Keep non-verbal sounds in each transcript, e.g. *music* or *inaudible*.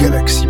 Galaxy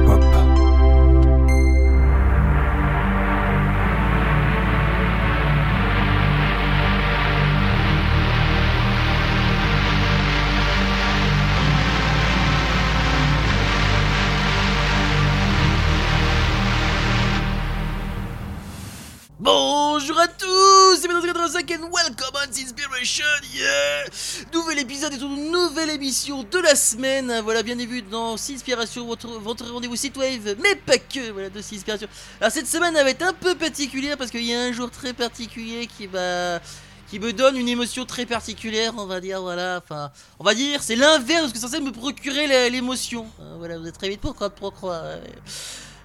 de la semaine, voilà bien vu dans Inspiration, votre, votre rendez-vous wave, mais pas que, voilà, de Inspiration. Alors cette semaine elle va être un peu particulière parce qu'il y a un jour très particulier qui va... qui me donne une émotion très particulière, on va dire, voilà, enfin, on va dire, c'est l'inverse de ce que c'est censé me procurer l'émotion. Euh, Voilà, vous êtes très vite pour croire, pour croire. ouais.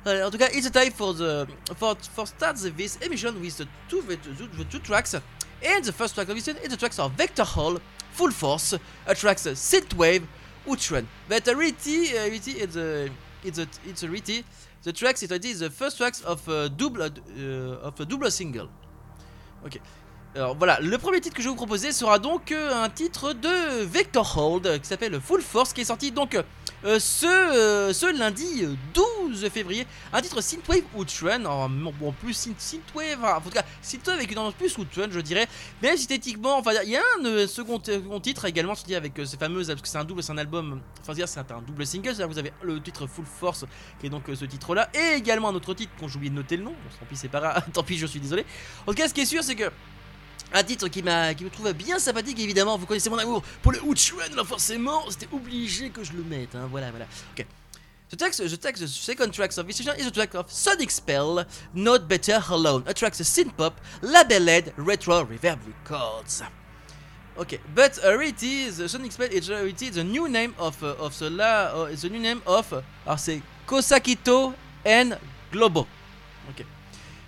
Uh, en tout cas, it's time for the for for start this emission with the two the, the two tracks. And the first track of this is the tracks of Vector Hall, Full Force, a tracks uh, Synthwave, Utron. But uh, really, uh, really, it's a it's a it's a really the tracks it is the first tracks of a double uh, of a double single. Ok. Alors voilà, le premier titre que je vais vous proposer sera donc euh, un titre de Vector Hold euh, qui s'appelle Full Force qui est sorti donc euh, ce, euh, ce lundi euh, 12 février. Un titre Synthwave Outrun, en, bon, plus synth- Synthwave, en tout cas Synthwave avec une ambiance plus Outrun je dirais. Même si esthétiquement, enfin il y a un euh, second, titre également sorti avec euh, ces fameuses, parce que c'est un double, c'est un album, enfin c'est un, double single, vous avez le titre Full Force qui est donc euh, ce titre là, et également un autre titre dont j'ai oublié de noter le nom, tant pis c'est pas grave, *laughs* tant pis je suis désolé. En tout cas ce qui est sûr c'est que un titre qui, me trouve bien sympathique, évidemment. Vous connaissez mon amour pour le Uchuan, là, forcément. C'était obligé que je le mette. Hein. Voilà, voilà. Ok. The text, the text, the second track of this session is a track of Sonic Spell, Not Better Alone, a track of synth-pop, labeled Retro Reverb Records. Okay, but reality, the Sonic Spell is the new name of uh, of the la, uh, the new name of, uh, alors c'est Kosakito and Globo. Ok.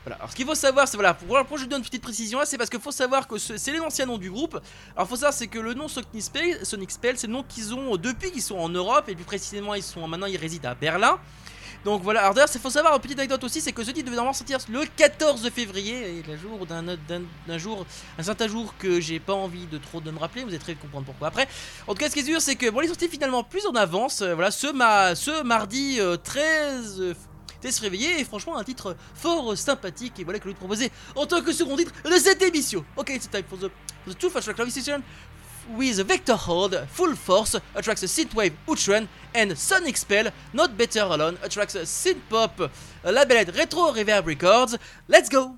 Voilà. Alors ce qu'il faut savoir, c'est voilà, pour, pourquoi je donne une petite précision là, c'est parce qu'il faut savoir que ce- c'est l'ancien nom du groupe. Alors faut savoir c'est que le nom Sonic Spell, Sonic Spell, c'est le nom qu'ils ont euh, depuis qu'ils sont en Europe et plus précisément ils sont maintenant ils résident à Berlin. Donc voilà, alors d'ailleurs, il faut savoir, une petite anecdote aussi, c'est que ce titre devait normalement sortir le 14 février, et le jour d'un jour, un certain jour que j'ai pas envie de trop de me rappeler, vous allez très vite comprendre pourquoi après. En tout cas, ce qui est sûr, c'est que bon, il est sorti finalement plus en avance, euh, voilà, ce, ma, ce mardi euh, 13 13 février, et franchement, un titre fort euh, sympathique, et voilà que je vais te proposer en tant que second titre de cette émission. Ok, it's time for the, for the two session with Vector Hold, Full Force, attracts Synthwave Outrun, and Sonic Spell, Not Better Alone, attracts Synthpop, a labeled Retro Reverb Records. Let's go!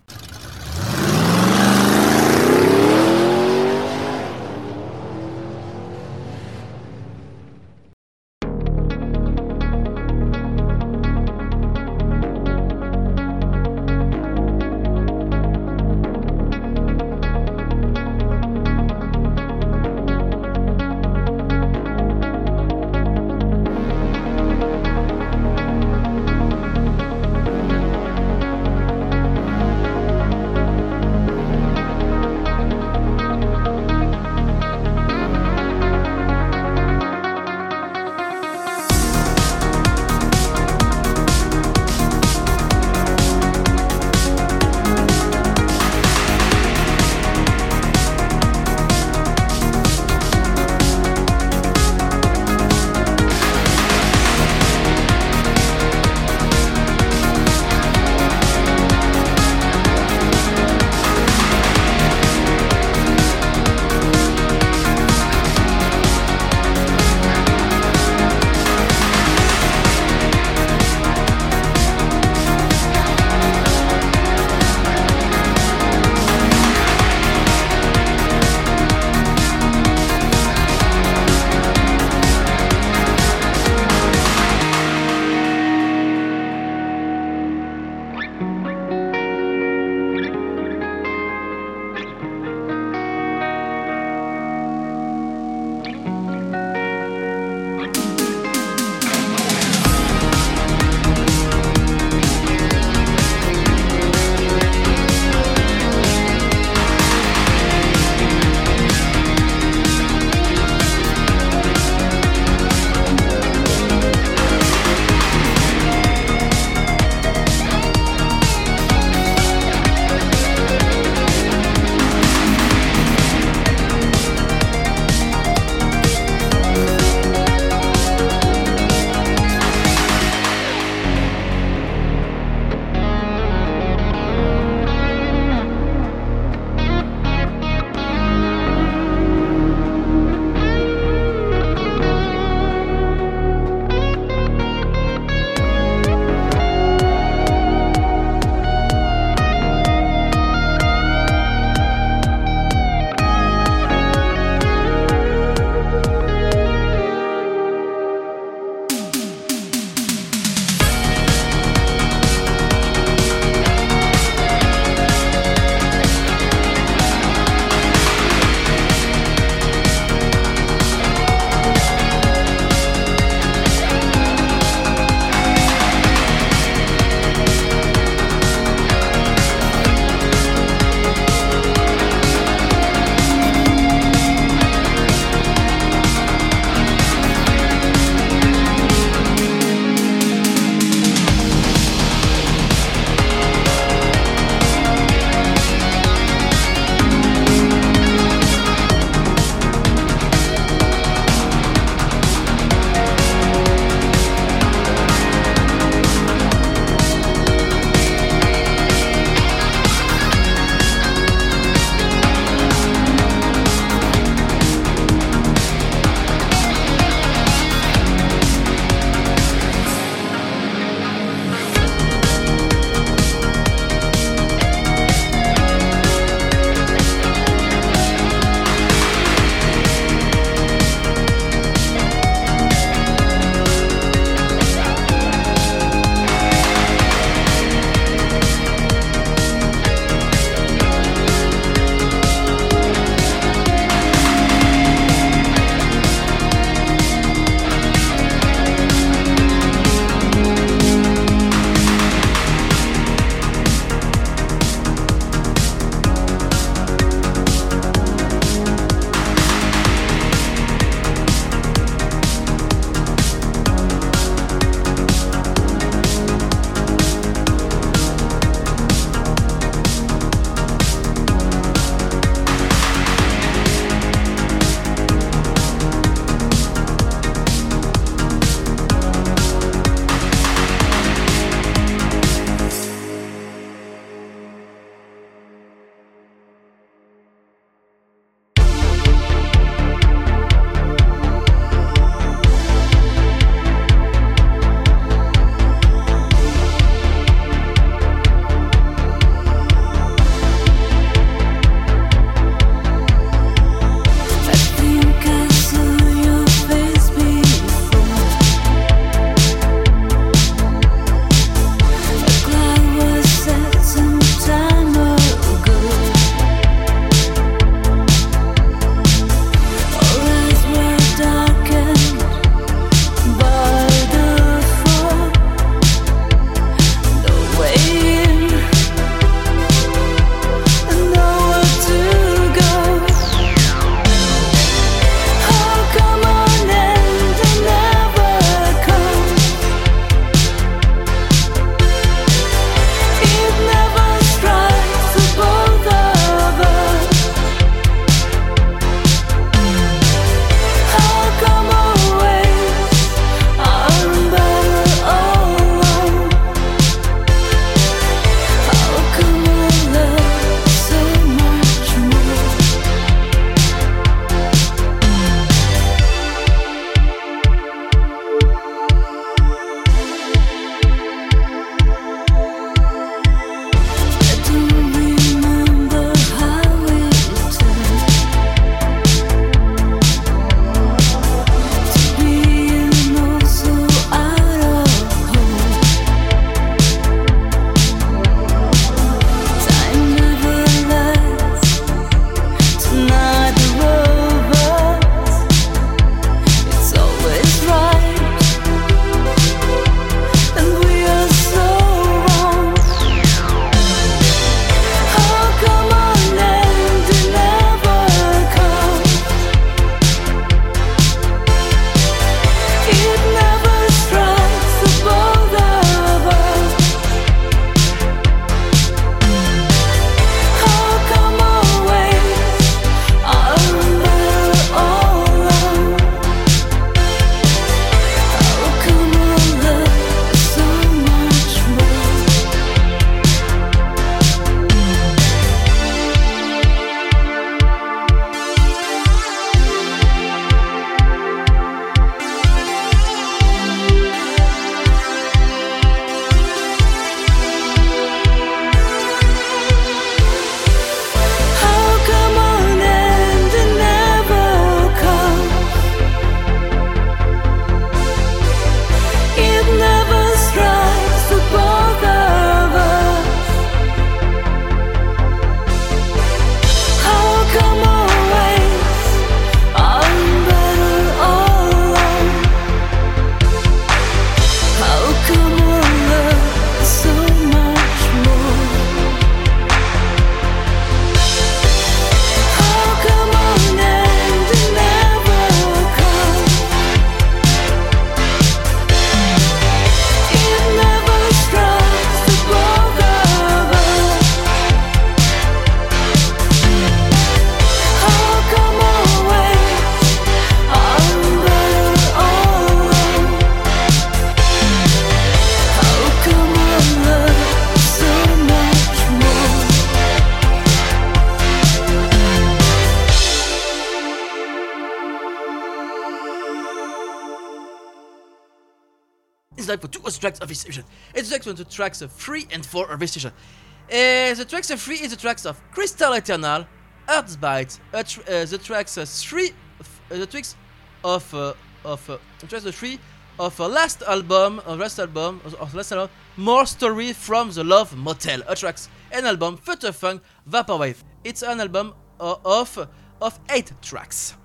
Tracks of this station. It's the tracks three and four of this station. Uh, the tracks of three is the tracks of Crystal Eternal, Earthbite, uh, the tracks uh, three, uh, the tracks of uh, of uh, tracks of three of last album, last album, of, last album, more story from the Love Motel. A tracks an album, Future Funk, Vaporwave. It's an album of of eight tracks.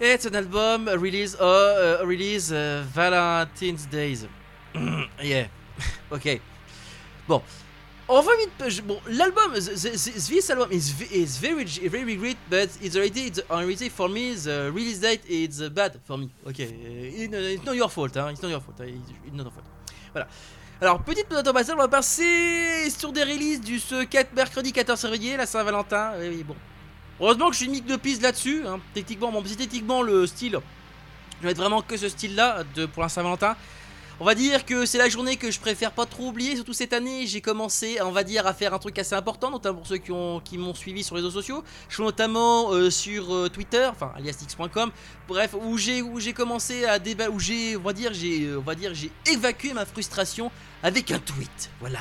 It's an album release uh, uh, release uh, Valentine's Days. Yeah, *laughs* ok. Bon, on va vite. Bon, l'album, this album is is very very great, but it's already it's already for me the release date is bad for me. Ok, uh, it- it's not your fault, hein. It's not your fault. It's not your fault. Voilà. Alors, petite note en passant, on va passer sur des releases du ce 4 mercredi 14 février, la Saint-Valentin. Oui, bon. Heureusement que je suis une de piste là-dessus. Hein. Techniquement, bon, techniquement le style. Je vais être vraiment que ce style-là pour la Saint-Valentin. On va dire que c'est la journée que je préfère pas trop oublier. Surtout cette année, j'ai commencé, on va dire, à faire un truc assez important, notamment pour ceux qui ont qui m'ont suivi sur les réseaux sociaux. Je suis notamment euh, sur euh, Twitter, enfin aliasx.com. Bref, où j'ai commencé à débattre, où j'ai, on va dire, j'ai, euh, on j'ai évacué ma frustration avec un tweet. Voilà.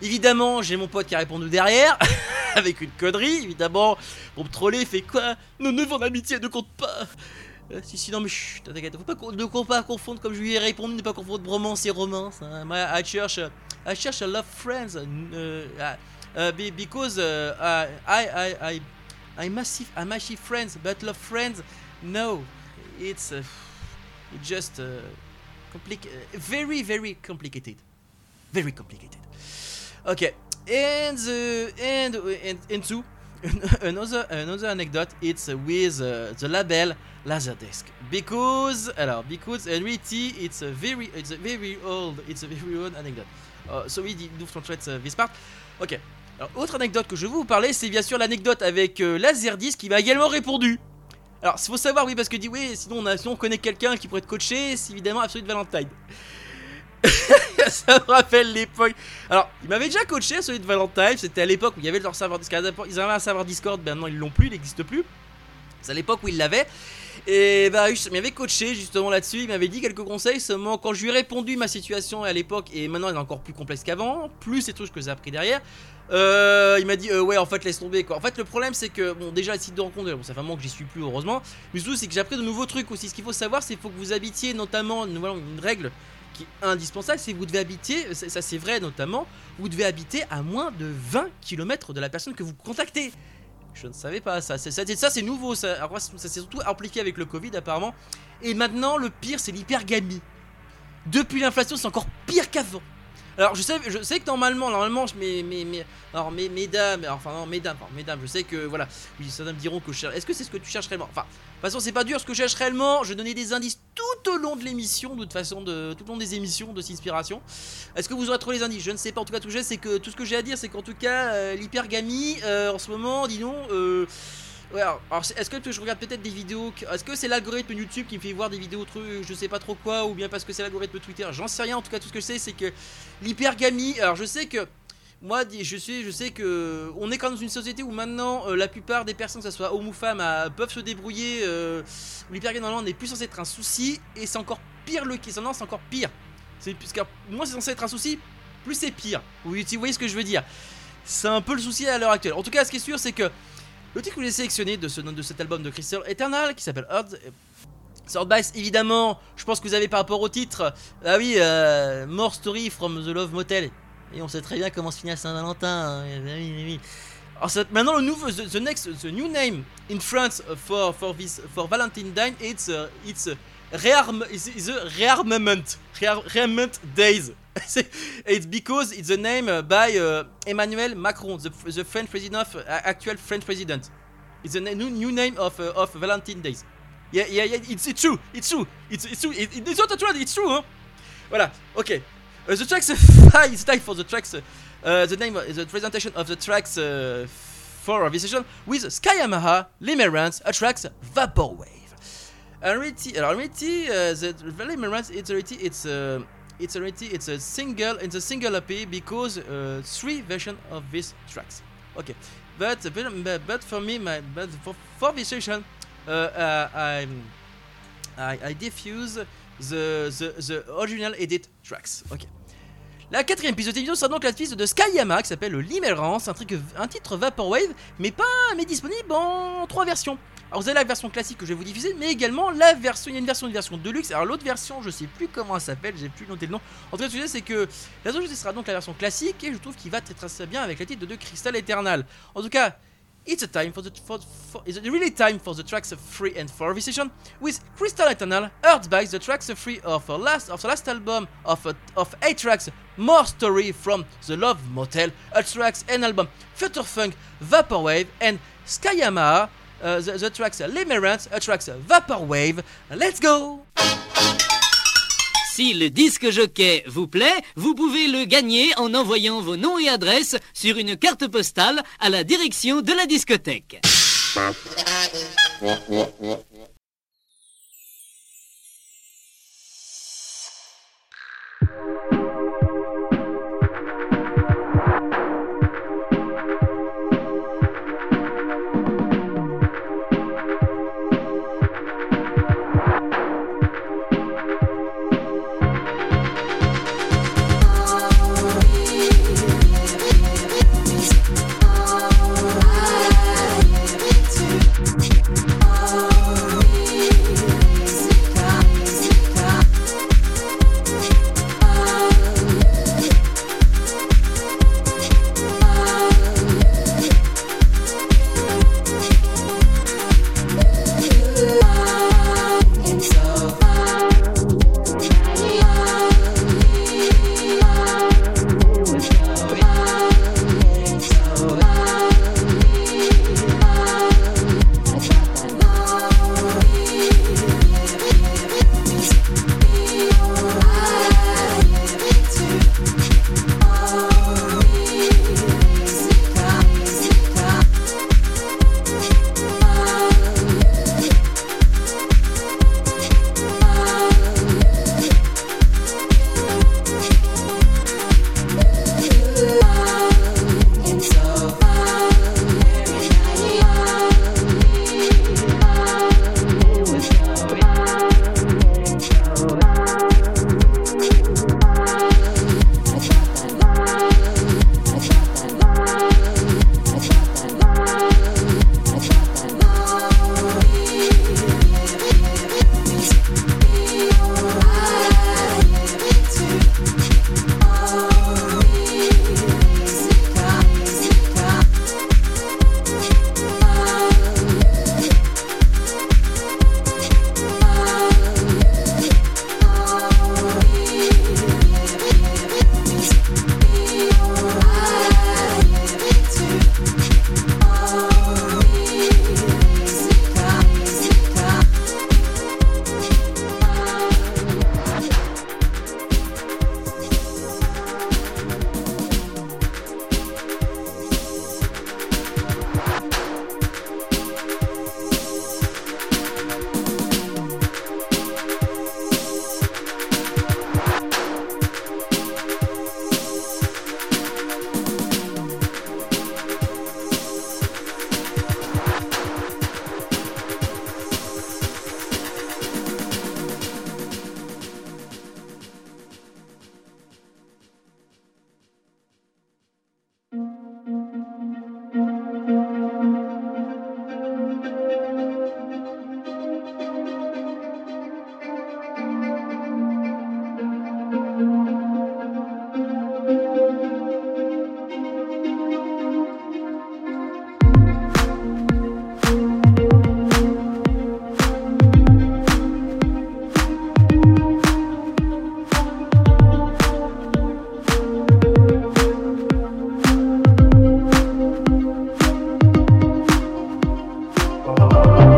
Évidemment, j'ai mon pote qui a répondu derrière, *laughs* avec une connerie, évidemment. Pour me troller, fait quoi? Nos neuf ans d'amitié ne comptent pas Euh, Si, si, non, mais chut, t'inquiète, ne faut pas confondre, comme je lui ai répondu, ne pas confondre bromance et romance. Hein. I cherche, I cherche love friends, uh, uh, be- because uh, I, I, I, I, massive, massive friends, but love friends, no, it's, uh, it's just uh, uh, very, very complicated, very complicated. Okay, and the and and *laughs* another another anecdote. It's with the label Laserdisc because alors because in reality it's a very it's a very old it's a very old anecdote. Uh, so we do translate uh, this part. Ok. Alors autre anecdote que je veux vous parler, c'est bien sûr l'anecdote avec euh, Laserdisc qui m'a également répondu. Alors, il faut savoir, oui, parce que dit, oui, sinon on, connaît quelqu'un qui pourrait être coaché, c'est évidemment Absolute Valentine. *laughs* ça me rappelle l'époque. Alors, il m'avait déjà coaché celui de Valentine. C'était à l'époque où il y avait leur serveur Discord. Ils avaient un serveur Discord, ben maintenant ils l'ont plus, il n'existe plus. C'est à l'époque où il l'avait. Et bah, il m'avait coaché justement là-dessus. Il m'avait dit quelques conseils. Seulement, quand je lui ai répondu ma situation à l'époque, et maintenant elle est encore plus complexe qu'avant, plus ces trucs que j'ai appris derrière. euh, il m'a dit euh, ouais en fait laisse tomber quoi. En fait le problème c'est que bon déjà le site de rencontre bon ça fait un que j'y suis plus heureusement. Mais surtout c'est que j'ai appris de nouveaux trucs aussi. Ce qu'il faut savoir c'est qu'il faut que vous habitiez notamment une, voilà, une règle qui est indispensable, c'est que vous devez habiter, ça, c'est vrai notamment, vous devez habiter à moins de 20 km de la personne que vous contactez. Je ne savais pas ça, c'est, ça, ça, c'est nouveau, ça, alors, ça s'est surtout appliqué avec le Covid apparemment. Et maintenant le pire c'est l'hypergamie. Depuis l'inflation c'est encore pire qu'avant. Alors je sais, je sais que normalement, normalement, je mets, mes, mes, alors mes, mesdames, enfin non, mesdames, enfin, mesdames, je sais que voilà, oui, certains me diront que je cherche. Est-ce que c'est ce que tu cherches réellement? Enfin, de toute façon, c'est pas dur ce que je cherche réellement. Je donnais des indices tout au long de l'émission, de toute façon, de tout au long des émissions de Inspiration. Est-ce que vous aurez trouvé les indices? Je ne sais pas. En tout cas, tout, j'ai, c'est que tout ce que j'ai à dire, c'est qu'en tout cas, euh, l'hypergamie, euh, en ce moment, dis donc. Euh, alors, est-ce que je regarde peut-être des vidéos Est-ce que c'est l'algorithme YouTube qui me fait voir des vidéos trucs, je sais pas trop quoi, ou bien parce que c'est l'algorithme Twitter? J'en sais rien. En tout cas, tout ce que je sais, c'est que l'hypergamie. Alors, je sais que moi, je sais, je sais que on est quand même dans une société où maintenant euh, la plupart des personnes, que ce soit hommes ou femmes, euh, peuvent se débrouiller. Euh, n'est plus censé être un souci, et c'est encore pire le qui. Non, c'est encore pire. C'est puisque moi, c'est censé être un souci, plus c'est pire. Vous voyez ce que je veux dire C'est un peu le souci à l'heure actuelle. En tout cas, ce qui est sûr, c'est que le titre que j'ai sélectionné de, ce, de cet album de Crystal Eternal qui s'appelle Earth. Sword Bice, évidemment, je pense que vous avez par rapport au titre, ah oui, euh, More Story from the Love Motel. Et on sait très bien comment se finit à Saint-Valentin. hein. Eh ben. Alors maintenant le nouveau, the, the next, the new name in France for for this for Valentine Day, it's uh, it's uh, rearm, it's a rearmament, Rear- rearmament days. *laughs* it's because it's the name uh, by uh, Emmanuel Macron, the, the French president, uh, actual French president. It's the new, new name of uh, of Valentine Days. Yeah, yeah, yeah. It's, it's true. It's true. It's, it's true. It- it's not a trend. It's true. Hein? Voilà. Okay. Uh, the tracks. *laughs* it's time for the tracks. Uh, uh, the name, uh, the presentation of the tracks uh, for this session with Sky Yamaha, Limerence, a tracks Vaporwave. Alors en reality, uh, the Limerence, it's already, it's uh, it's already, it's a single, it's a single EP because uh, three versions of these tracks. Okay, but but, but for me, my but for, for this session, uh, uh, I I I diffuse the, original edit tracks. Ok. La quatrième piste de télévision sera donc la piste de Skyama qui s'appelle Limerence, un, un titre Vaporwave, mais pas mais disponible en trois versions. Alors vous avez la version classique que je vais vous diffuser, mais également la version, il y a une version, une version Deluxe. Alors l'autre version, je sais plus comment elle s'appelle, j'ai plus noté le nom. En tout cas, ce que c'est que la version sera donc la version classique et je trouve qu'il va très très bien avec la titre de Crystal Eternal. En tout cas, It's a time for the for, for, it's really time for the tracks 3 and 4 session with Crystal Eternal, Earthbike, the tracks 3 of the last of the last album of of 8 tracks, more story from the Love Motel, a tracks and album Future Funk, Vaporwave and Skyama, uh, the, the tracks Limerence, a tracks Vaporwave. Let's go! Si le disque jockey vous plaît, vous pouvez le gagner en envoyant vos noms et adresses sur une carte postale à la direction de la discothèque. you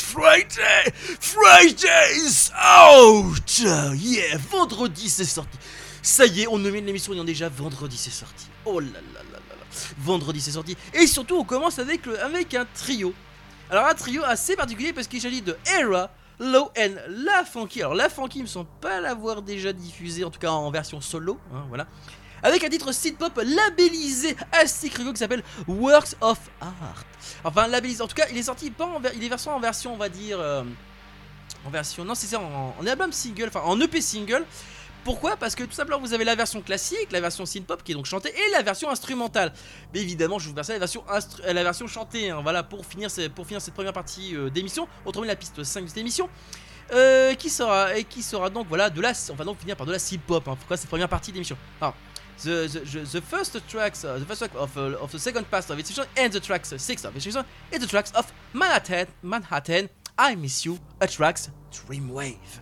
Friday! Friday is out! Yeah, vendredi c'est sorti. Ça y est, on nomme l'émission, il y a déjà vendredi c'est sorti. Oh là là là là là. Vendredi c'est sorti. Et surtout, on commence avec, le, avec un trio. Alors, un trio assez particulier parce qu'il s'agit de Era, Low and La Funky. Alors, La Funky, il me semble pas l'avoir déjà diffusé, en tout cas en version solo. hein, voilà avec un titre synth pop labellisé assez rigolo qui s'appelle Works of Art. Enfin, labellisé. En tout cas, il est sorti pas en il est versé en version, on va dire, euh, en version, non, c'est ça, en, album single, enfin en EP single. Pourquoi? Parce que tout simplement vous avez la version classique, la version synth pop qui est donc chantée et la version instrumentale. Mais évidemment, je vous verse la version euh, la version chantée. hein, voilà pour finir pour finir cette première partie euh, d'émission. Autrement la piste 5 de cette émission. Euh, qui sera et qui sera donc voilà de la on va donc finir par de la synth pop. Hein, pourquoi cette première partie d'émission? Alors, the, the, first tracks, uh, the first track of, uh, of the second part of its and the tracks uh, six of its is the tracks of Manhattan, Manhattan, I Miss You, a tracks Dreamwave.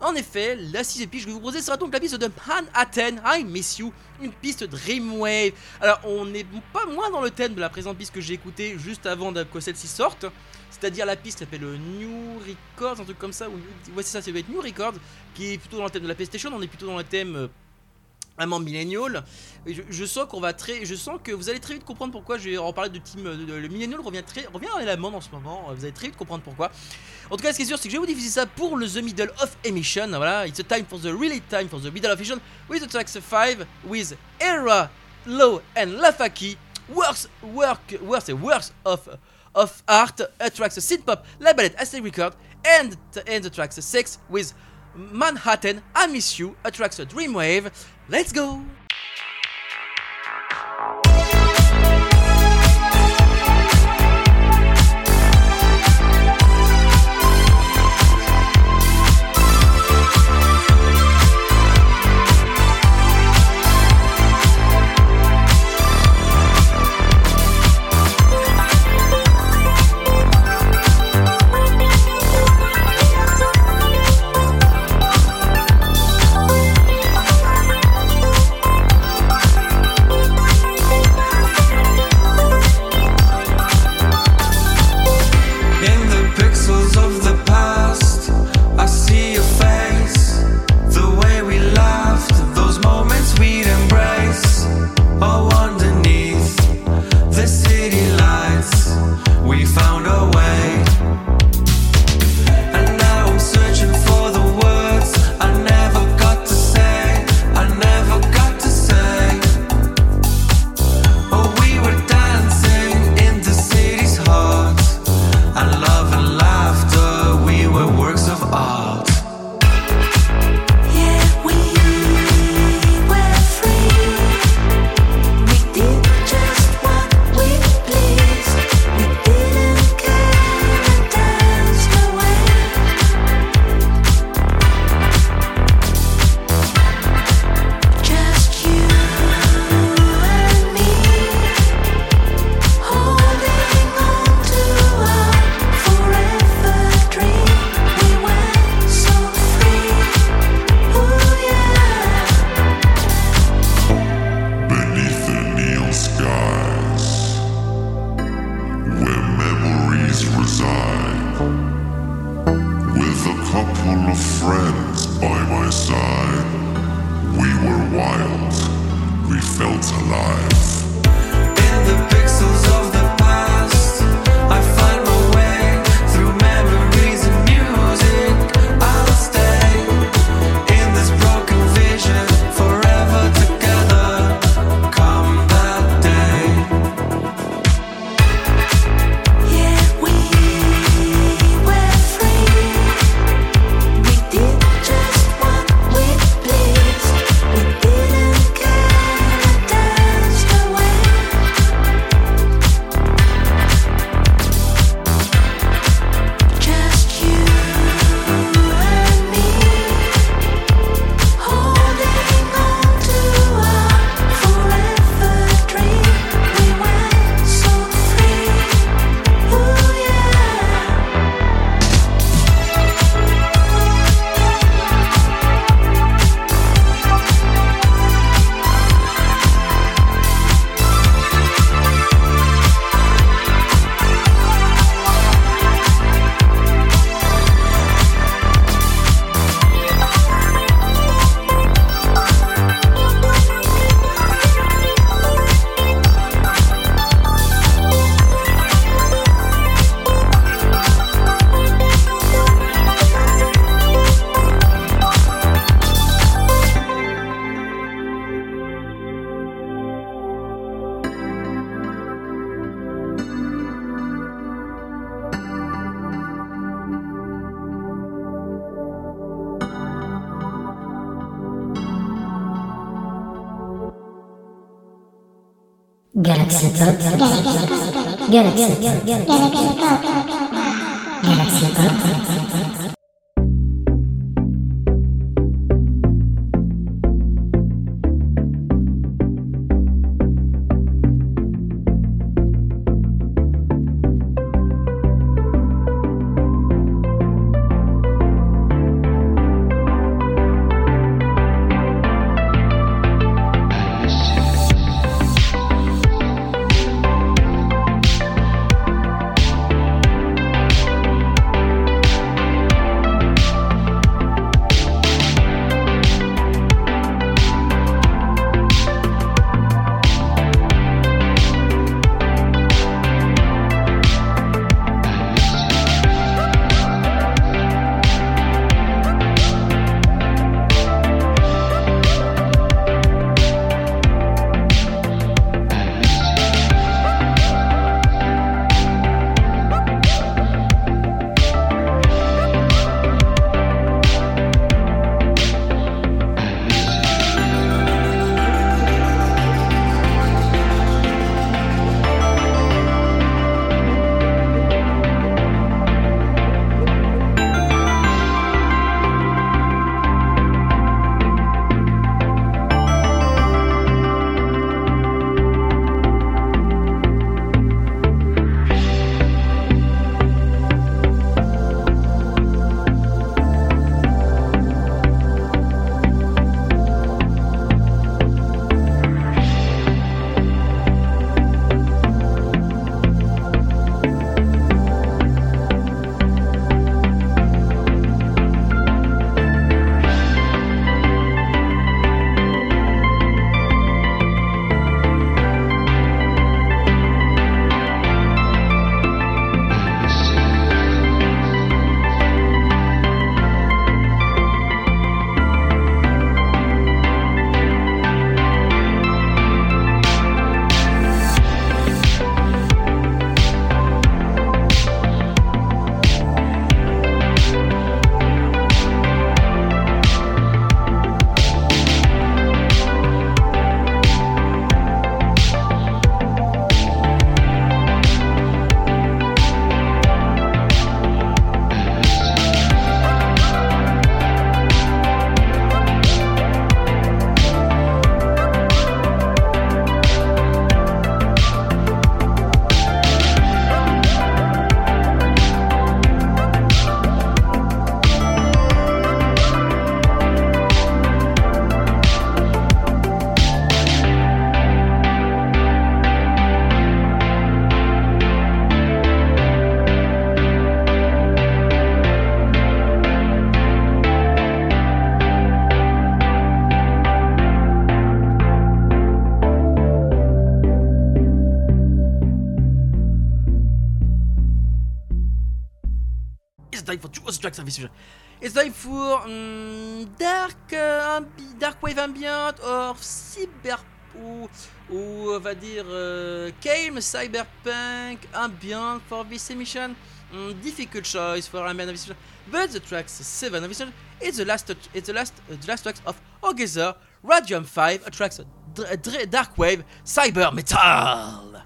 En effet, la sixième piste que je vais vous proposer sera donc la piste de Manhattan, I Miss You, une piste Dreamwave. Alors, on n'est pas moins dans le thème de la présente piste que j'ai écoutée juste avant que celle-ci sorte. C'est-à-dire la piste s'appelle New Records, un truc comme ça, ou ouais ça, ça doit être New Records, qui est plutôt dans le thème de la PlayStation, on est plutôt dans le thème euh, vraiment millennial. Je, je sens qu'on va très, je sens que vous allez très vite comprendre pourquoi je vais en parler de team. de- le millennial revient très, revient à la en ce moment. Vous allez très vite comprendre pourquoi. En tout cas, ce qui est sûr, c'est que je vais vous diffuser ça pour le The Middle of Emission. Voilà, it's a time for the really time for the Middle of Emission with the tracks 5 with Era, Low and Lafaki. Works, work, works, works of of art. A tracks synth pop, la ballet as record, and and the tracks 6 with Manhattan, I Miss You, a tracks Dreamwave. Let's go. ギャラクシーとギャラクシーと It's time for two tracks of this It's time for mm, dark, ambi- dark wave ambient or cyber ou, ou on va dire euh, calm cyberpunk ambient for this emission. Mm, difficult choice for ambient emission. But the tracks seven of this emission is the last it's the last uh, the last tracks of Orgeza Radium 5 a tracks dark wave cyber metal.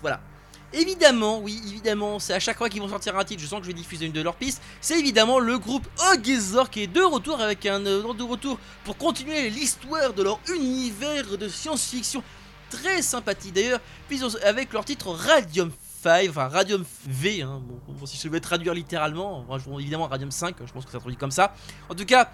Voilà. Évidemment, oui, évidemment, c'est à chaque fois qu'ils vont sortir un titre, je sens que je vais diffuser une de leurs pistes. C'est évidemment le groupe Ogezor qui est de retour avec un euh, de retour pour continuer l'histoire de leur univers de science-fiction très sympathique d'ailleurs, puis avec leur titre Radium 5, enfin Radium V, si je devais traduire littéralement, évidemment Radium 5, je pense que ça traduit comme ça. En tout cas,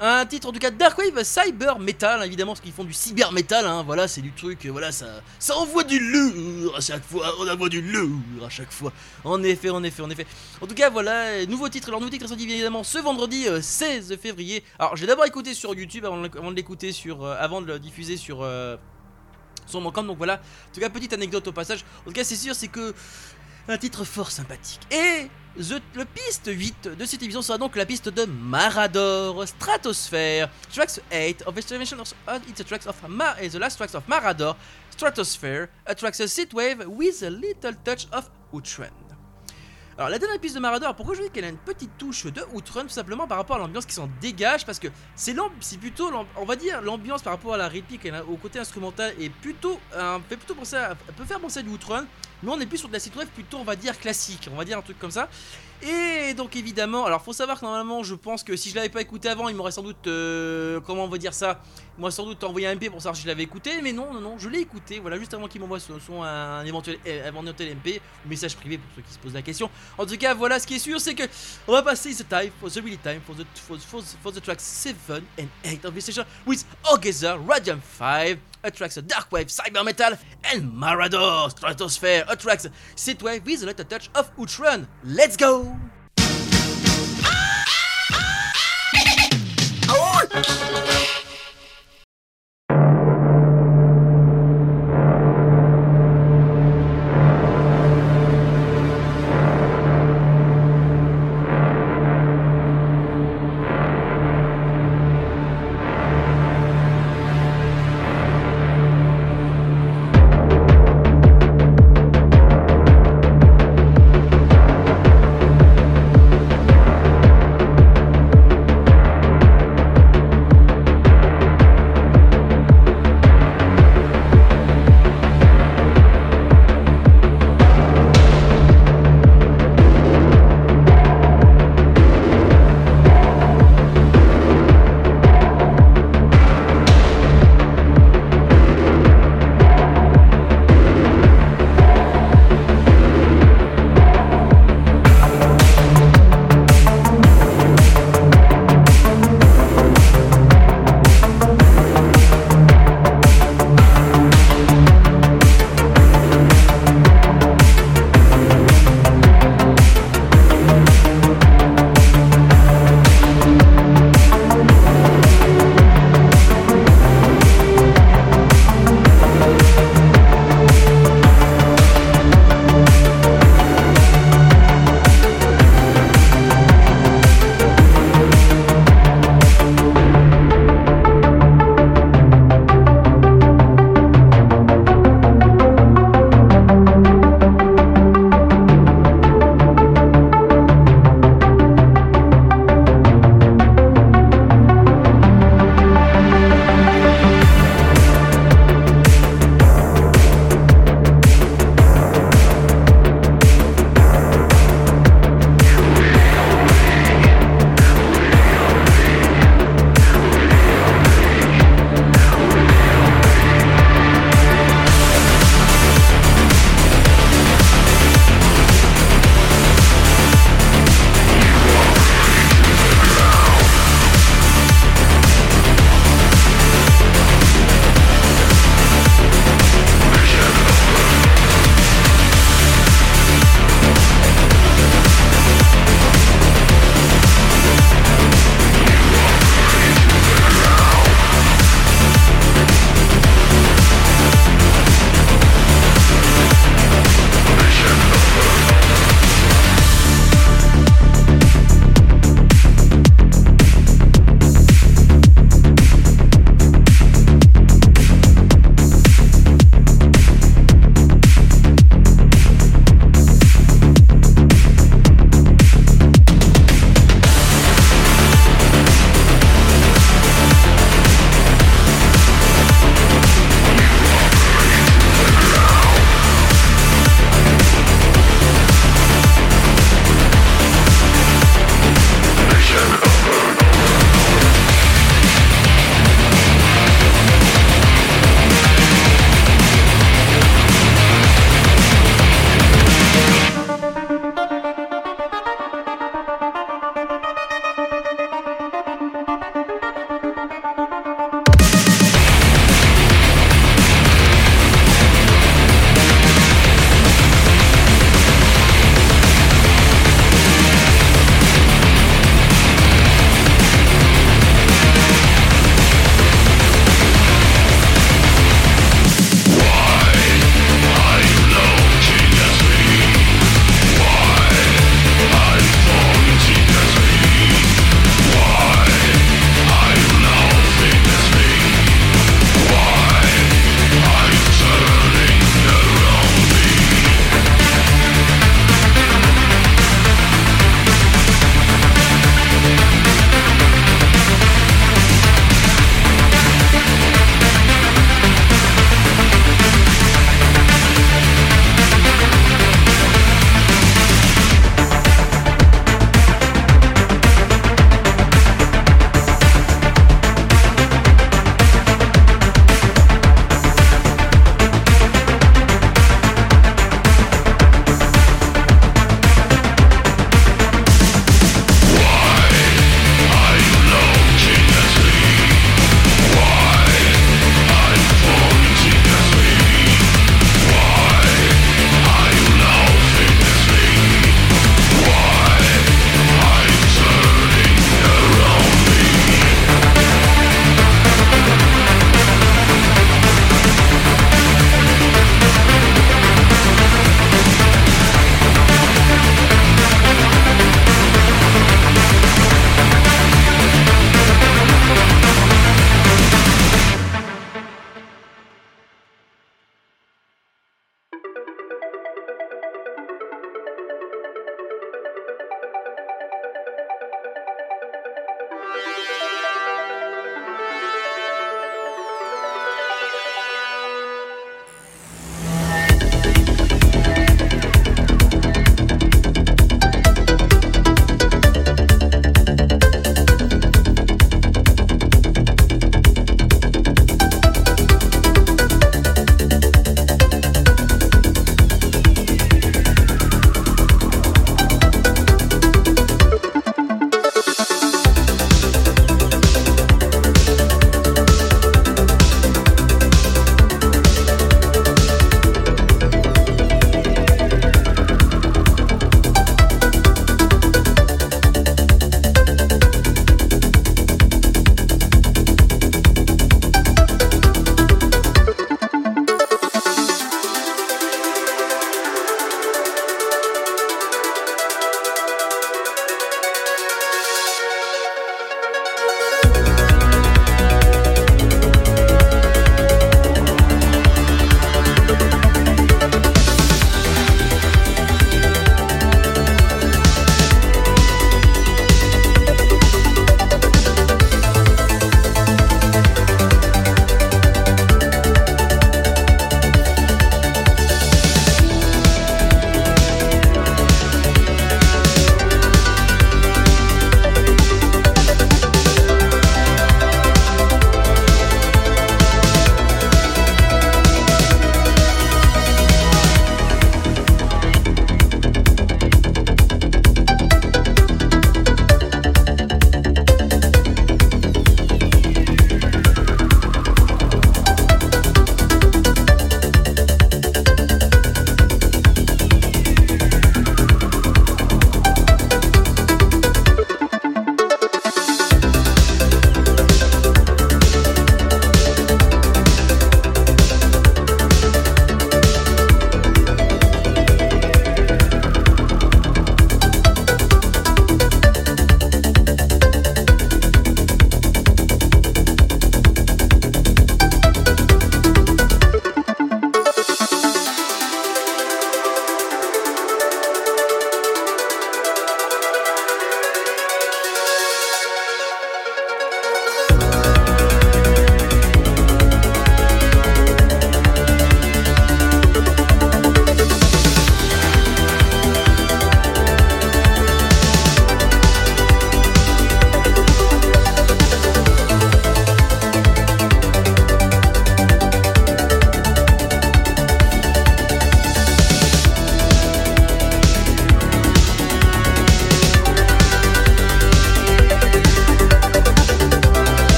un titre en tout cas Dark Wave Cyber Metal, évidemment, parce qu'ils font du cyber metal, hein, voilà, c'est du truc, euh, voilà, ça, ça envoie du lourd à chaque fois, on envoie du lourd à chaque fois. En effet, en effet, en effet. En tout cas, voilà, euh, nouveau titre, leur nouveau titre sorti évidemment ce vendredi euh, 16 février. Alors, j'ai d'abord écouté sur YouTube avant de, l'écouter sur, euh, avant de le diffuser sur. euh, mon compte, donc voilà. En tout cas, petite anecdote au passage. En tout cas, c'est sûr, c'est que un titre fort sympathique. Et the- le piste 8 de cette émission sera donc la piste de Marador, Stratosphere, tracks 8 of Estimation of it's the tracks of Ma is the last tracks of Marador, Stratosphere, a tracks a synthwave with a little touch of Outrend. Alors la dernière piste de Marauder, pourquoi je dis qu'elle a une petite touche de Outrun? Tout simplement par rapport à l'ambiance qui s'en dégage, parce que c'est plutôt, on va dire, l'ambiance par rapport à la rythmique et au côté instrumental est plutôt, euh, fait plutôt penser à, peut faire penser à du Outrun, mais on est plus sur de la synthwave plutôt, on va dire, classique, on va dire un truc comme ça. Et donc évidemment, alors faut savoir que normalement, je pense que si je l'avais pas écouté avant, il m'aurait sans doute, euh, comment on va dire ça, m'aurait sans doute envoyé un MP pour savoir si je l'avais écouté, mais non, non, non, je l'ai écouté, voilà, juste avant qu'il m'envoie son, un éventuel, un éventuel MP, message privé pour ceux qui se posent la question. En tout cas, voilà, ce qui est sûr, c'est que on va passer the time for the really time for the for, for, for the tracks 7 and 8 of this session with Orgeza, Radium 5, a tracks Dark Wave, Cyber Metal, and Marauder, Stratosphere, a tracks Synthwave with a little touch of Outrun. Let's go!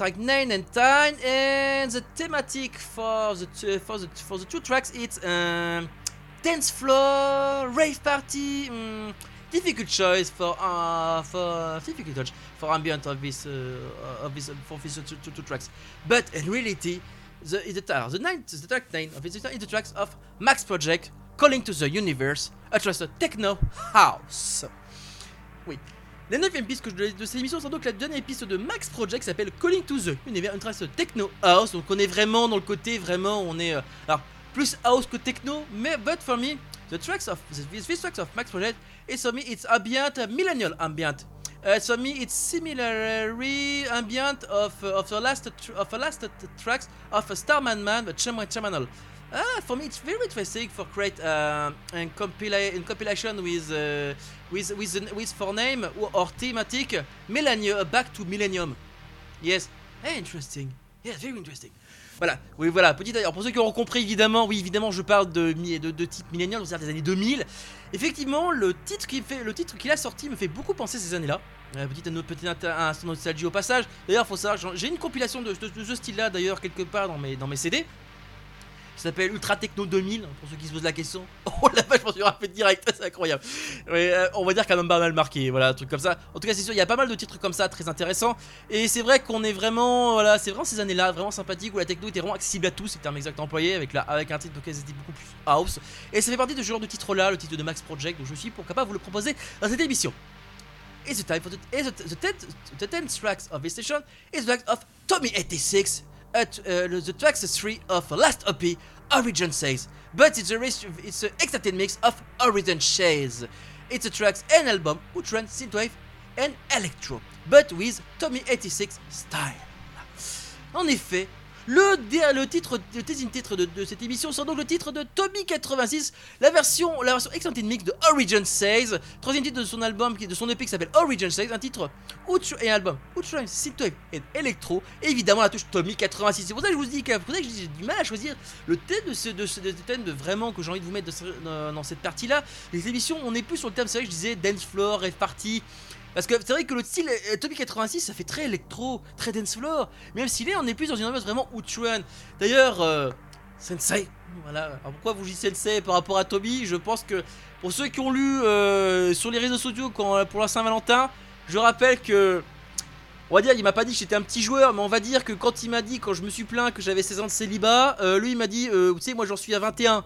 Track 9 and 10, and the thematic for the two, for the for the two tracks it's um, dance floor, rave party. mm, difficult choice for uh, for difficult choice for ambient of this uh, of this for these two, two, two tracks. But in reality, the the, uh, the ninth the track nine of it is the tracks of Max Project Calling to the Universe, a track techno house. Oui. La neuvième piste que je de cette émission, c'est donc la dernière piste de Max Project qui s'appelle Calling to the une trace techno house. Donc on est vraiment dans le côté vraiment, on est euh, plus house que techno, mais but for me, the tracks of this tracks of Max Project, it's for me it's ambient, millennial ambient. Uh, for me, it's similarly ambient of of the last of the last tracks of Starman Man, but Chaman Chamanal. Ah, for me, it's very interesting for create uh, in compilation with uh, with with with for name or, thematic Millennium back to Millennium. Yes, hey, interesting. Yes, very interesting. Voilà, oui, voilà, petit d'ailleurs, pour ceux qui auront compris, évidemment, oui, évidemment, je parle de, de, de c'est-à-dire des années 2000. Effectivement, le titre qu'il a sorti me fait beaucoup penser ces années-là. Euh, petite no- petite instant nostalgie au passage. D'ailleurs, faut savoir, j'ai une compilation de, de- de ce style-là, d'ailleurs, quelque part dans mes, dans mes CD. Qui s'appelle Ultra Techno 2000, pour ceux qui se posent la question. *laughs* Oh la vache, je m'en suis rappelé direct, *laughs* c'est incroyable. Euh, on va dire quand même pas mal marqué, voilà, un truc comme ça. En tout cas, c'est sûr, il y a pas mal de titres comme ça, très intéressants. Et c'est vrai qu'on est vraiment, voilà, c'est vraiment ces années-là, vraiment sympathique, où la techno était vraiment accessible à tous, c'est le terme exact employé, avec, la, avec un titre qui était beaucoup plus house. Et ça fait partie de ce genre de titre-là, le titre de Max Project, donc je suis pour capable vous le proposer dans cette émission. It's the time for the, the, the, tenth, the tenth tracks of this station is the track of Tommy 86 at uh, the tracks 3 of Last OP Origin Says but it's a it's an extended mix of Origin Shades it's a tracks and album which runs synthwave and electro but with Tommy 86 style. En effet le, le titre, de, cette émission sera donc le titre de Tommy 86, la version, la version extended mix de Origin Says, troisième titre de son album, de son EP qui s'appelle Origin Says, un titre outre et un album outre synthwave et electro, et évidemment la touche Tommy 86. C'est pour ça que je vous dis que, pour ça que j'ai du mal à choisir le thème de ce, de ce de thème de vraiment que j'ai envie de vous mettre dans, cette partie-là. Les émissions, on est plus sur le thème, c'est vrai que je disais dance floor, rave party. Parce que c'est vrai que le style euh, Tommy 86 ça fait très électro, très dance floor, même s'il est on est plus dans une ambiance vraiment outrun. D'ailleurs, euh, Sensei, voilà. Pourquoi vous dites Sensei par rapport à Tommy Je pense que pour ceux qui ont lu euh, sur les réseaux sociaux pour la Saint-Valentin, je rappelle que on va dire, il m'a pas dit que j'étais un petit joueur, mais on va dire que quand il m'a dit, quand je me suis plaint que j'avais 16 ans de célibat, lui il m'a dit, tu sais, moi j'en suis à 21.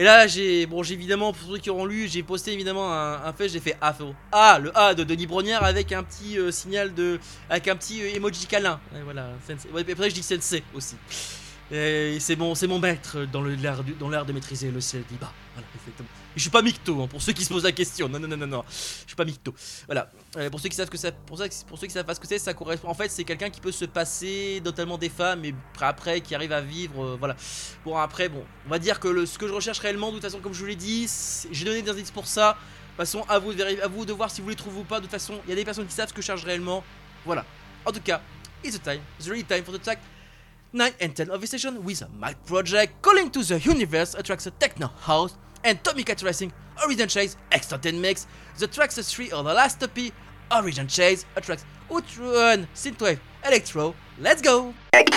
Et là, j'ai, bon, j'ai évidemment, pour ceux qui auront lu, j'ai posté évidemment un, fait, j'ai fait A, frérot. A, le A de Denis Brognard avec un petit euh, signal de, avec un petit euh, emoji câlin. Et voilà, après je dis sensei aussi. C'est mon, c'est mon maître dans l'art, dans l'art de maîtriser le célibat. Voilà, exactement. Je suis pas mytho, hein, pour ceux qui se posent la question. Non, non, non, non, non. Je suis pas mytho. Voilà. Euh, pour ceux qui savent que ça, pour, ça, pour ceux qui savent ce que c'est, ça correspond. En fait, c'est quelqu'un qui peut se passer notamment des femmes, et après qui arrive à vivre. euh, voilà. Bon, après, bon, on va dire que ce que je recherche réellement, de toute façon, comme je vous l'ai dit, j'ai donné des indices pour ça. De toute façon, à vous, à vous de voir si vous les trouvez ou pas. De toute façon, il y a des personnes qui savent ce que je cherche réellement. Voilà. En tout cas, it's the time. It's really time for the track 9 and 10 of this session with a Mike Project calling to the universe attracts a techno house and Tommy Cat Racing Origin Chase extended mix. The tracks 3 of the last EP Origin Chase attracts Outrun Synthwave Electro. Let's go! Thank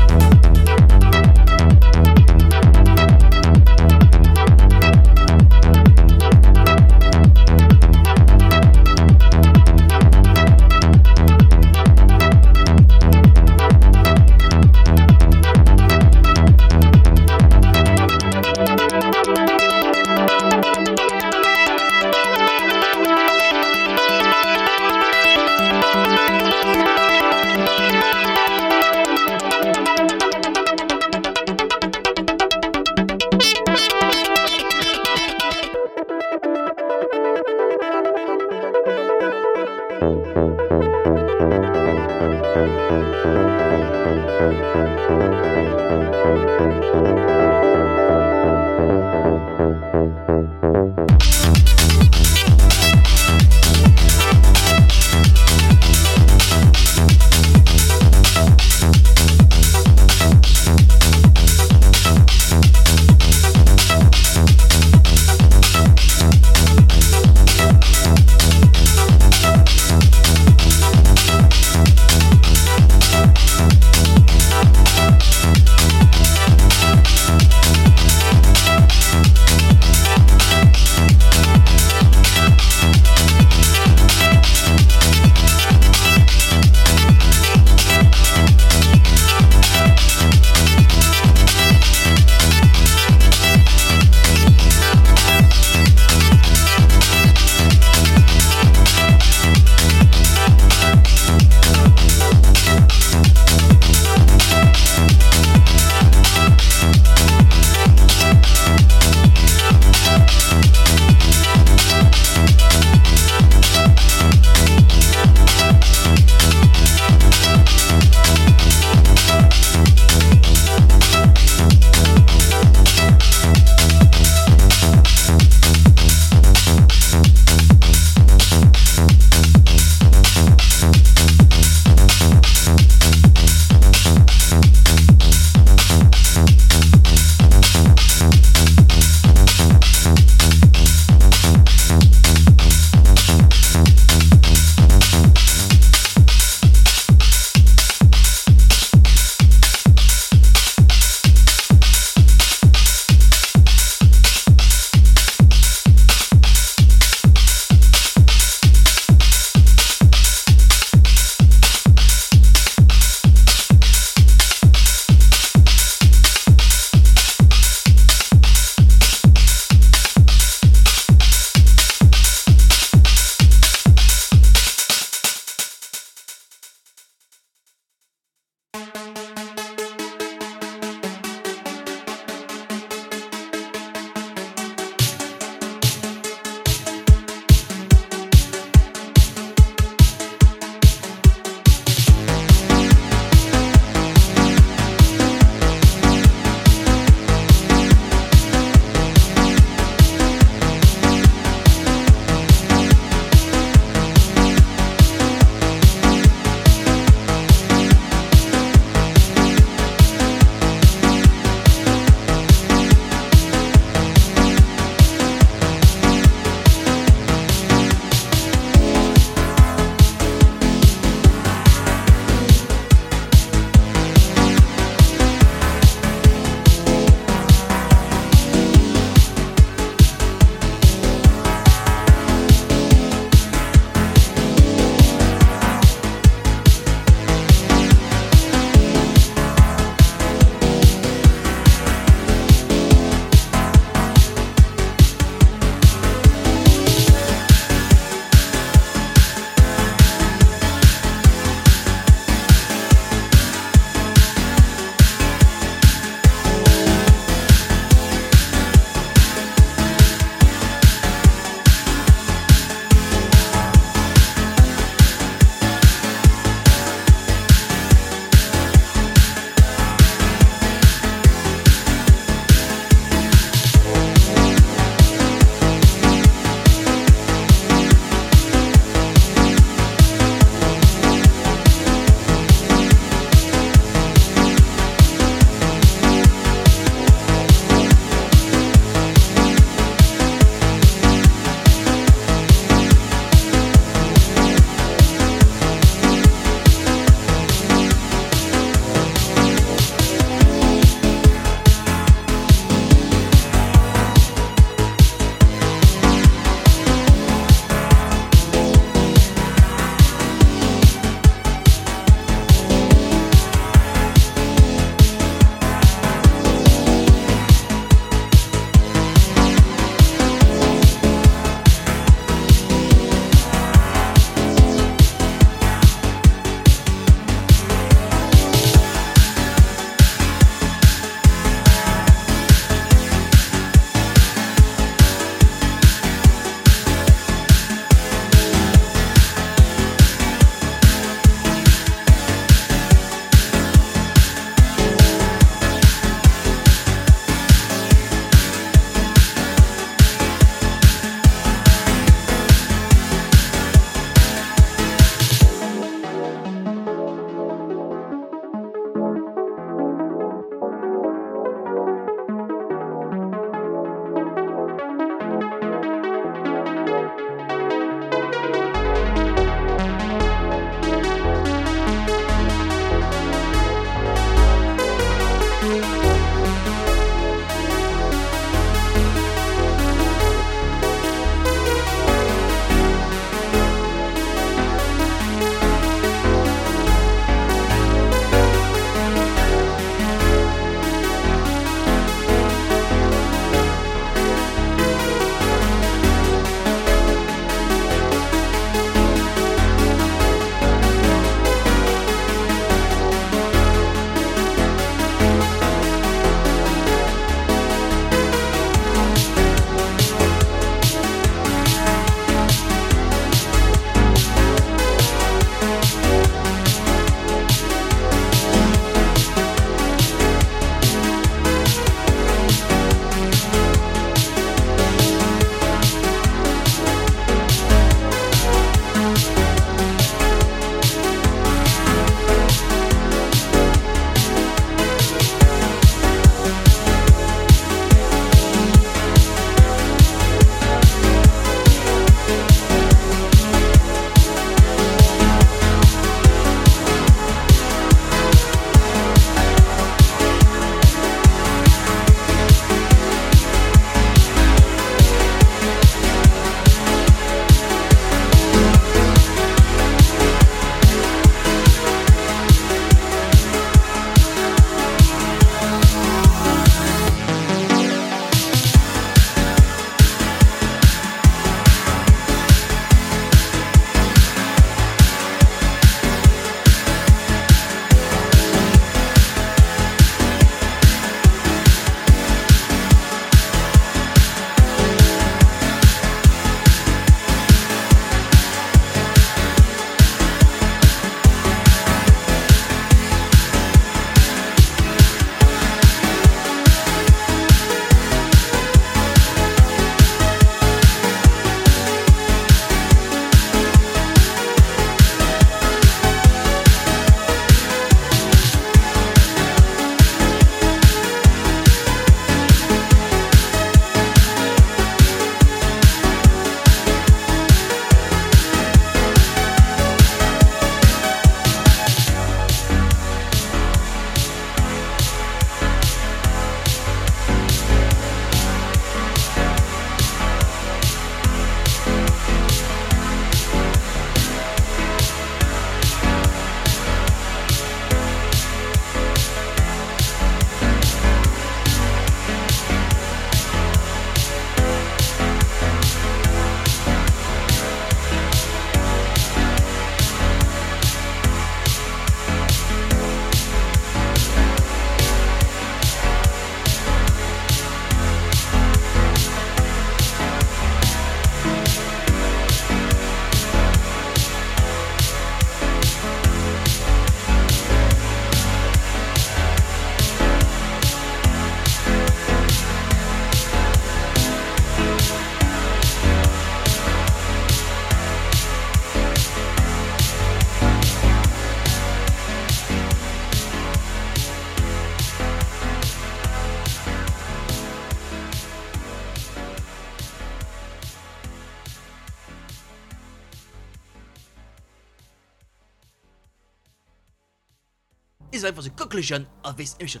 for the conclusion of this emission.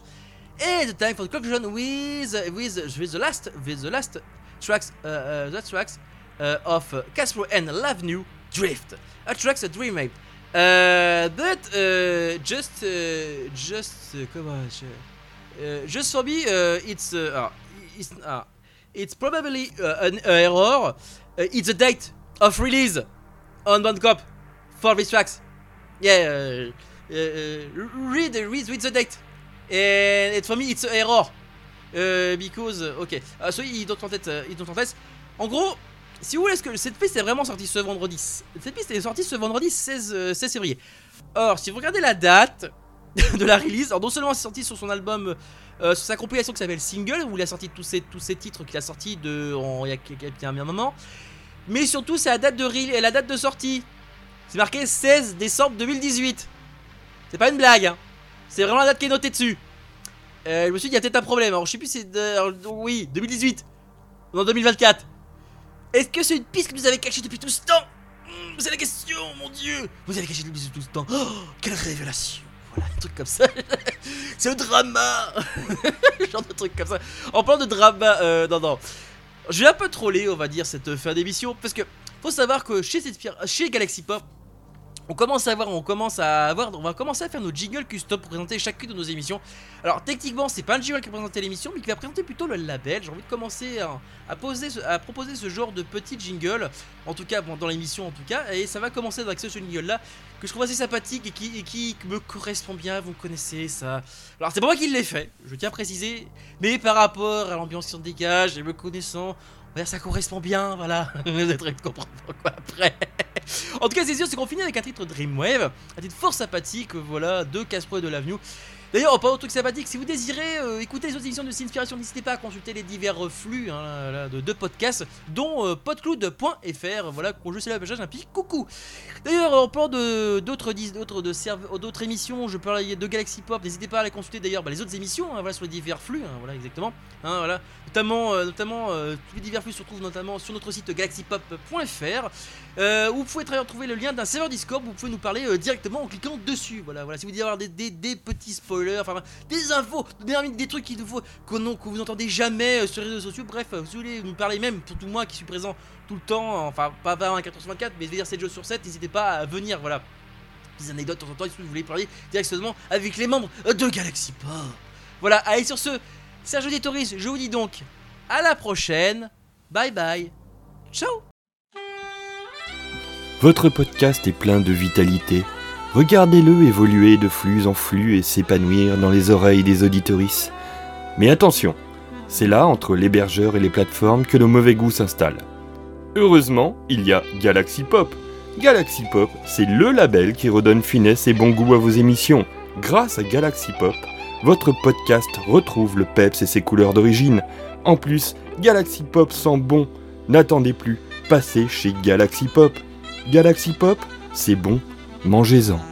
And the time for the conclusion with with with the last with the last tracks uh, uh, the tracks uh, of uh, Casper and Lavenue Drift. A tracks a dream made. Uh, but uh, just uh, just uh, come on, uh, just for me, uh, it's uh, uh, it's uh, it's probably uh, an error. Uh, it's a date of release on Bandcamp for these tracks. Yeah, uh, uh, read read read the date. And for me, it's an error. Uh, because, uh, ok. Uh, so, donnent en tête. euh, ils donnent en gros, si vous voulez, que cette piste est vraiment sortie ce vendredi. Cette piste est sortie ce vendredi 16, euh, 16 février. Or, si vous regardez la date *laughs* de la release, alors non seulement c'est sorti sur son album, euh, sur sa compilation qui s'appelle Single, où il a sorti tous ces, tous ces titres qu'il a sortis de, il y a, il y un moment, mais surtout c'est la la date de sortie. C'est marqué 16 décembre 2018. C'est pas une blague, hein. C'est vraiment la date qui est notée dessus. Euh, je me suis dit, il y a peut-être un problème. Alors, je sais plus, c'est. de- alors, oui, 2018. Non, 2024. Est-ce que c'est une piste que vous avez cachée depuis tout ce temps? Hmm, C'est la question, mon dieu. Vous avez caché depuis tout ce temps. Oh, quelle révélation. Voilà, un truc comme ça. *laughs* c'est un drama. *laughs* Genre de truc comme ça. En parlant de drama, euh, non, non. Je vais un peu troller, on va dire, cette fin d'émission. Parce que, faut savoir que chez, cette, chez Galaxy Pop, on commence à voir, on commence à avoir, on va commencer à faire nos jingles custom pour présenter chacune de nos émissions. Alors techniquement, c'est pas un jingle qui va présenter l'émission, mais qui va présenter plutôt le label. J'ai envie de commencer à, proposer ce genre de petit jingle, en tout cas dans l'émission en tout cas, et ça va commencer avec ce jingle là que je trouve assez sympathique et qui, me correspond bien. Vous connaissez ça. Alors c'est pas moi qui l'ai fait, je tiens à préciser, mais par rapport à l'ambiance qui s'en dégage et me connaissant. dire, Ça correspond bien, voilà. *laughs* Vous vite comprendre pourquoi après? En tout cas, c'est sûr, c'est qu'on finit avec un titre Dreamwave, un titre fort sympathique, voilà, de Caspro et de l'Avenue. D'ailleurs, en parlant de trucs sympathiques, si vous désirez euh, écouter les autres émissions de Sinspiration, n'hésitez pas à consulter les divers flux hein, de, podcasts, dont euh, podcloud.fr. Voilà, qu'on juste là, un petit coucou. D'ailleurs, en parlant d'autres d'autres d'autres émissions, je parlais de Galaxy Pop. N'hésitez pas à aller consulter d'ailleurs bah, les autres émissions, hein, voilà, sur les divers flux, hein, voilà exactement. Voilà, notamment, euh, notamment tous les divers flux se retrouvent notamment sur notre site galaxypop.fr. Où vous pouvez trouver le lien d'un serveur Discord où vous pouvez nous parler directement en cliquant dessus. Voilà, voilà. Si vous voulez avoir des, des, des petits spoilers, des infos, des, trucs qu'il faut qu'on non- que vous n'entendez jamais euh, sur les réseaux sociaux. Bref, euh, vous voulez nous parler même, surtout moi qui suis présent tout le temps, enfin pas 24 sur 24, mais je veux dire 7 jours sur 7, n'hésitez pas à venir. Voilà. Des anecdotes de temps en temps, si vous voulez parler directement avec les membres de Galaxy Pop. Voilà, allez sur ce, Sergio Detoris, je vous dis donc à la prochaine. Bye bye. Ciao Votre podcast est plein de vitalité. Regardez-le évoluer de flux en flux et s'épanouir dans les oreilles des auditorices. Mais attention, c'est là, entre l'hébergeur et les plateformes, que le mauvais goût s'installe. Heureusement, il y a Galaxy Pop. Galaxy Pop, c'est le label qui redonne finesse et bon goût à vos émissions. Grâce à Galaxy Pop, votre podcast retrouve le peps et ses couleurs d'origine. En plus, Galaxy Pop sent bon. N'attendez plus, passez chez Galaxy Pop. Galaxy Pop, c'est bon, mangez-en.